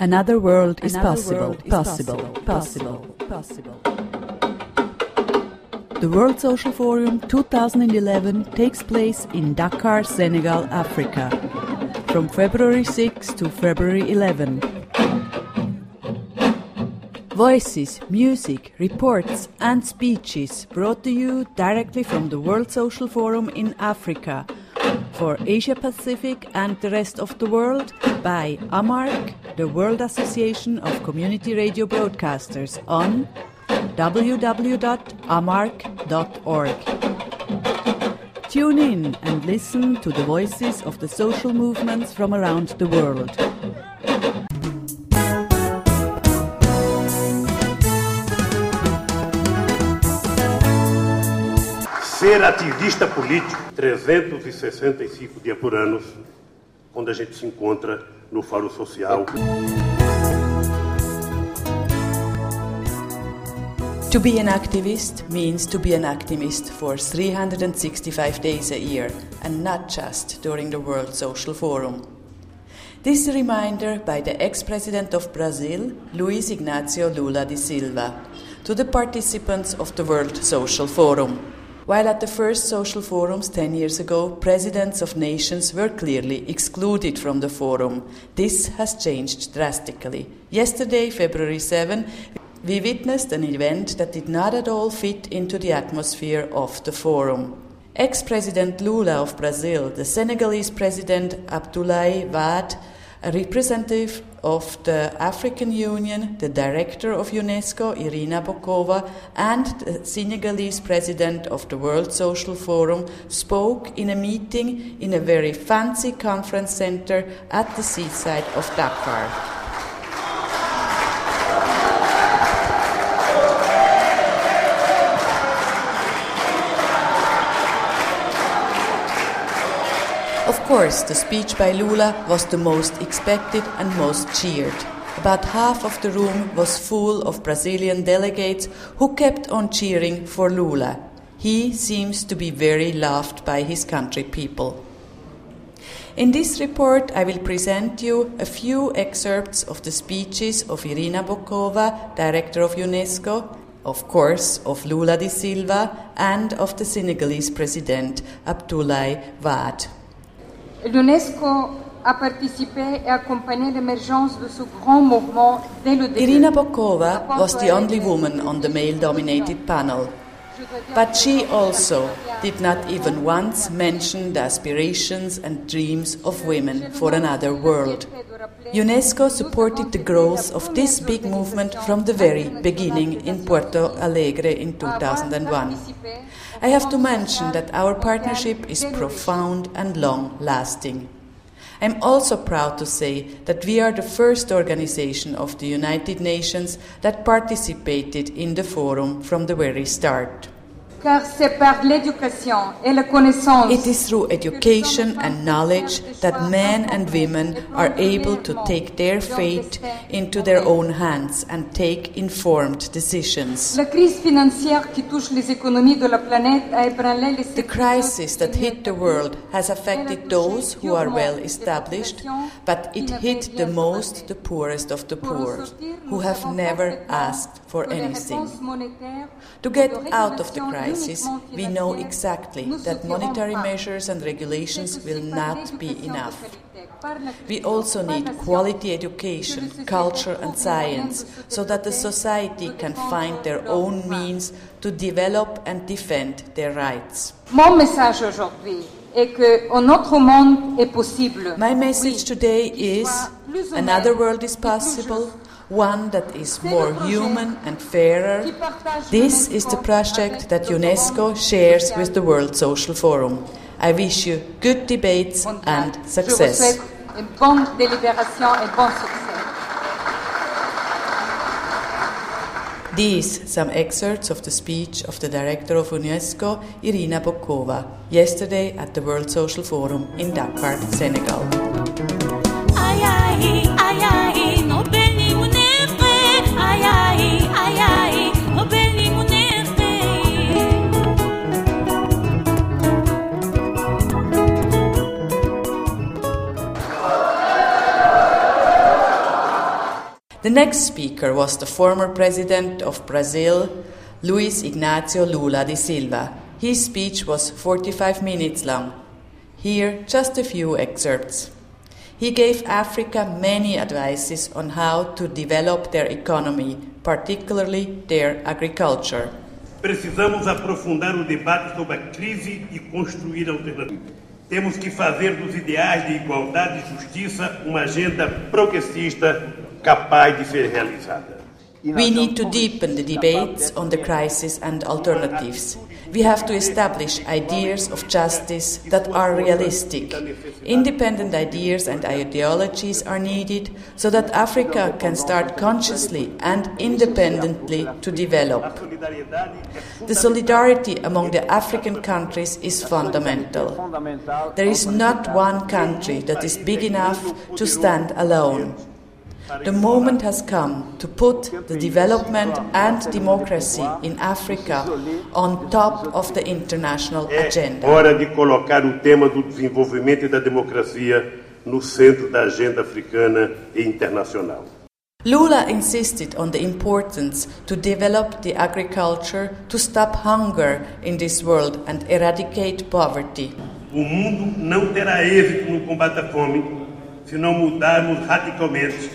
Another world is possible, possible, possible, possible. The World Social Forum 2011 takes place in Dakar, Senegal, Africa, from February 6 to February 11. Voices, music, reports, and speeches brought to you directly from the World Social Forum in Africa for Asia Pacific and the rest of the world by AMARC, the World Association of Community Radio Broadcasters, on www.amarc.org. Tune in and listen to the voices of the social movements from around the world. Ser ativista político, 365 dias por ano, quando a gente se encontra no Social. To be an activist means to be an activist for 365 days a year and not just during the World Social Forum. This reminder by the ex president of Brazil, Luiz Ignacio Lula da Silva, to the participants of the World Social Forum. While at the first social forums 10 years ago, presidents of nations were clearly excluded from the forum, this has changed drastically. Yesterday, February 7, we witnessed an event that did not at all fit into the atmosphere of the forum. Ex President Lula of Brazil, the Senegalese President Abdoulaye Wade, a representative of the African Union, the director of UNESCO, Irina Bokova, and the Senegalese president of the World Social Forum spoke in a meeting in a very fancy conference center at the seaside of Dakar. Course, the speech by Lula was the most expected and most cheered. About half of the room was full of Brazilian delegates who kept on cheering for Lula. He seems to be very loved by his country people. In this report, I will present you a few excerpts of the speeches of Irina Bokova, director of UNESCO, of course, of Lula da Silva, and of the Senegalese president Abdoulaye Wade. L'UNESCO a participé et accompagné l'émergence de ce grand mouvement dès le début. Irina Bokova was the only woman on the male dominated panel. But she also did not even once mention the aspirations and dreams of women for another world. UNESCO supported the growth of this big movement from the very beginning in Porto Alegre in 2001. I have to mention that our partnership is profound and long lasting. I'm also proud to say that we are the first organization of the United Nations that participated in the forum from the very start. Car c'est par l'éducation et la connaissance It is through education and knowledge that men and women are able to take their fate into their own hands and take informed decisions. La crise financière qui touche les économies de la planète a ébranlé les The crisis that hit the world has affected those who are well established, but it hit the most the poorest of the poor, who have never asked for anything. To get out of the crisis, we know exactly that monetary measures and regulations will not be enough. We also need quality education, culture, and science so that the society can find their own means to develop and defend their rights. Mon message aujourd'hui est que un autre monde est possible. My message today is another world is possible, one that is more human and fairer. This is the project that UNESCO shares with the World Social Forum. I wish you good debates and success. These some excerpts of the speech of the director of UNESCO, Irina Bokova, yesterday at the World Social Forum in Dakar, Senegal. Ay ay The next speaker was the former president of Brazil, Luiz Ignacio Lula da Silva. His speech was 45 minutes long. Here, just a few excerpts. He gave Africa many advices on how to develop their economy, particularly their agriculture. Precisamos aprofundar o debate sobre a crise e construir alternativas. Temos que fazer dos ideais de igualdade e justiça uma agenda progressista capaz de ser realizada. We need to deepen the debates on the crisis and alternatives. We have to establish ideas of justice that are realistic. Independent ideas and ideologies are needed so that Africa can start consciously and independently to develop. The solidarity among the African countries is fundamental. There is not one country that is big enough to stand alone. The moment has come to put the development and democracy in Africa on top of the international É agenda. hora de colocar o tema do desenvolvimento e da democracia no centro da agenda africana e internacional. Lula insisted on the importance to develop the agriculture to stop hunger in this world and eradicate poverty. O mundo não terá êxito no combate à fome se não mudarmos radicalmente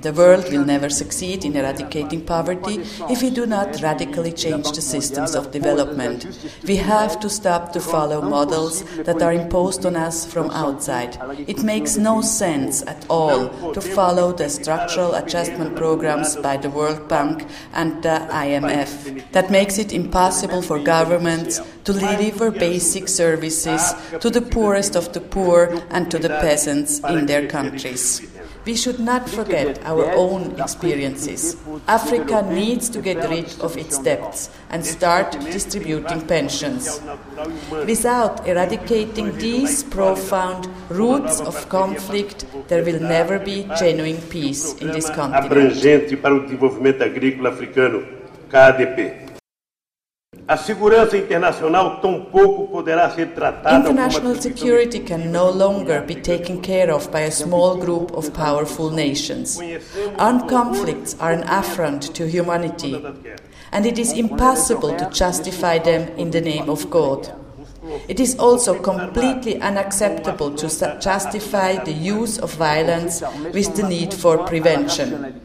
The world will never succeed in eradicating poverty if we do not radically change the systems of development. We have to stop to follow models that are imposed on us from outside. It makes no sense at all to follow the structural adjustment programs by the World Bank and the IMF. That makes it impossible for governments to deliver basic services to the poorest of the poor and to the peasants in their countries. We should not forget our own experiences. Africa needs to get rid of its debts and start distributing pensions. Without eradicating these profound roots of conflict, there will never be genuine peace in this continent. A segurança internacional tampouco poderá ser tratada International security can no longer be taken care of by a small group of powerful nations. Armed conflicts are an affront to humanity, and it is impossible to justify them in the name of God. It is also completely unacceptable to justify the use of violence with the need for prevention.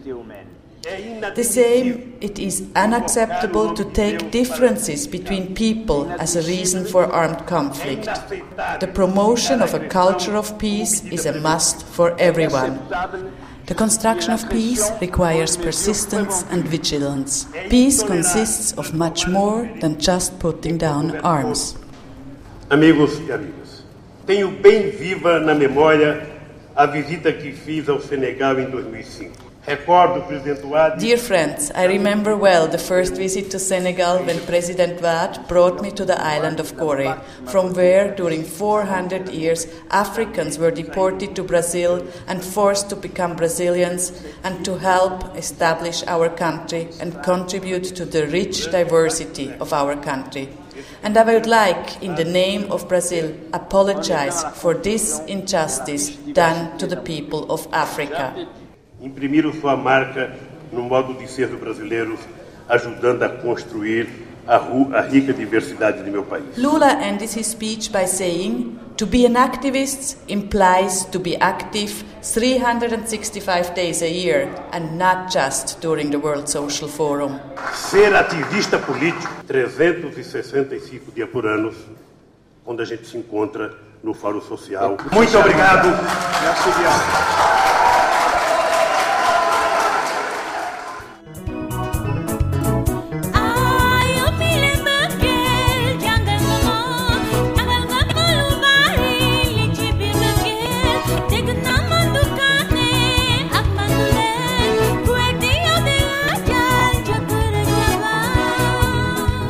The same, it is unacceptable to take differences between people as a reason for armed conflict. The promotion of a culture of peace is a must for everyone. The construction of peace requires persistence and vigilance. Peace consists of much more than just putting down arms. Amigos e amigas, tenho bem viva na memória a visita que fiz ao Senegal em 2005. Dear friends, I remember well the first visit to Senegal when President Wade brought me to the island of Gorée, from where, during 400 years, Africans were deported to Brazil and forced to become Brazilians and to help establish our country and contribute to the rich diversity of our country. And I would like, in the name of Brazil, apologize for this injustice done to the people of Africa. Imprimiram sua marca no modo de ser dos brasileiros, ajudando a construir a, a rica diversidade de meu país. Lula ended his speech by saying, To be an activist implies to be active 365 days a year and not just during the World Social Forum. Ser ativista político, 365 dias por ano, quando a gente se encontra no Fórum Social. Muito obrigado.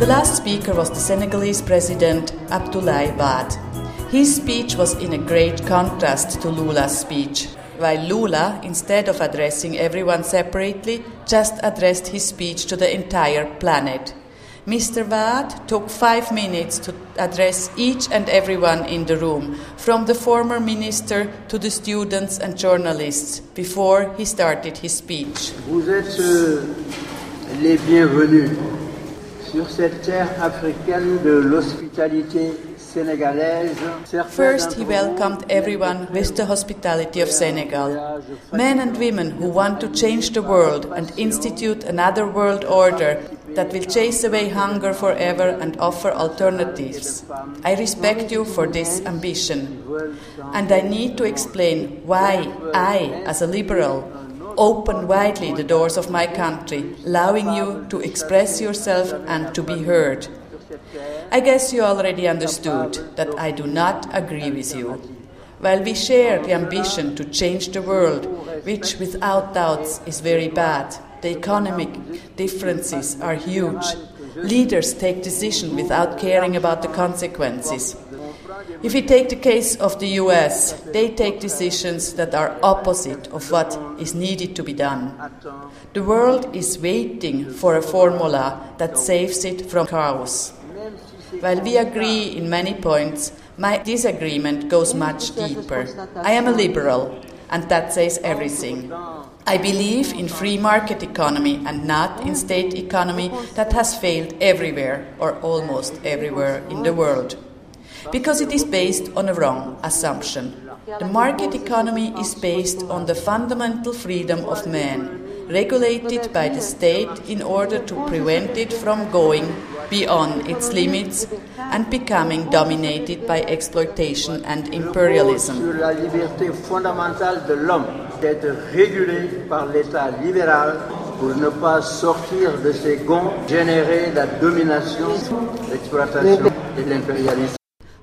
The last speaker was the Senegalese president Abdoulaye Wade. His speech was in a great contrast to Lula's speech. While Lula, instead of addressing everyone separately, just addressed his speech to the entire planet. Mr. Wade took five minutes to address each and everyone in the room, from the former minister to the students and journalists, before he started his speech. Vous êtes euh, les bienvenus sur cette terre africaine de l'hospitalité sénégalaise. First, he welcomed everyone with the hospitality of Senegal. Men and women who want to change the world and institute another world order that will chase away hunger forever and offer alternatives. I respect you for this ambition. And I need to explain why I, as a liberal, open widely the doors of my country, allowing you to express yourself and to be heard. I guess you already understood that I do not agree with you. While we share the ambition to change the world, which without doubts is very bad, the economic differences are huge. Leaders take decisions without caring about the consequences. If we take the case of the US, they take decisions that are opposite of what is needed to be done. The world is waiting for a formula that saves it from chaos. While we agree in many points, my disagreement goes much deeper. I am a liberal, and that says everything. I believe in free market economy and not in state economy that has failed everywhere or almost everywhere in the world. Because it is based on a wrong assumption. The market economy is based on the fundamental freedom of man, regulated by the state in order to prevent it from going beyond its limits and becoming dominated by exploitation and imperialism. Régulé par l'État libéral pour ne pas sortir de ses gonds, générer la domination, l'exploitation et l'impérialisme.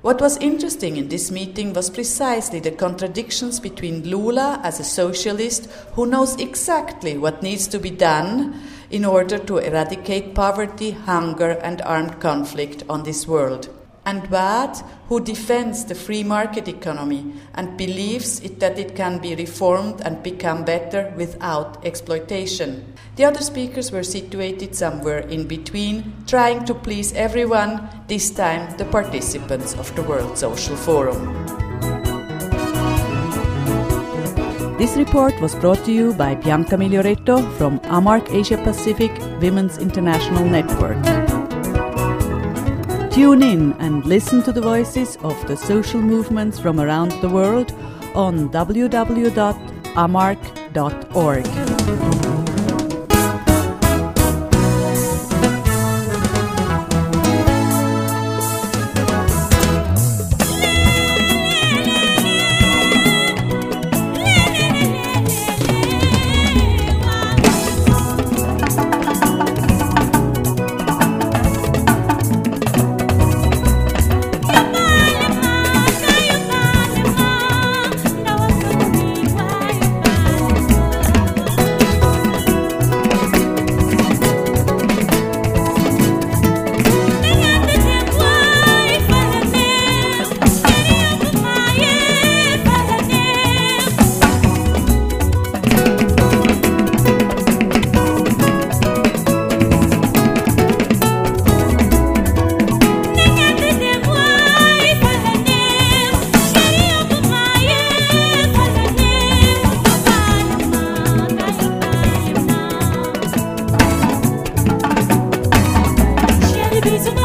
What was interesting in this meeting was precisely the contradictions between Lula as a socialist who knows exactly what needs to be done in order to eradicate poverty, hunger, and armed conflict on this world, and Wade, who defends the free market economy and believes it, that it can be reformed and become better without exploitation. The other speakers were situated somewhere in between, trying to please everyone, this time the participants of the World Social Forum. This report was brought to you by Bianca Miglioretto from AMARC Asia Pacific Women's International Network. Tune in and listen to the voices of the social movements from around the world on www.amarc.org. baby's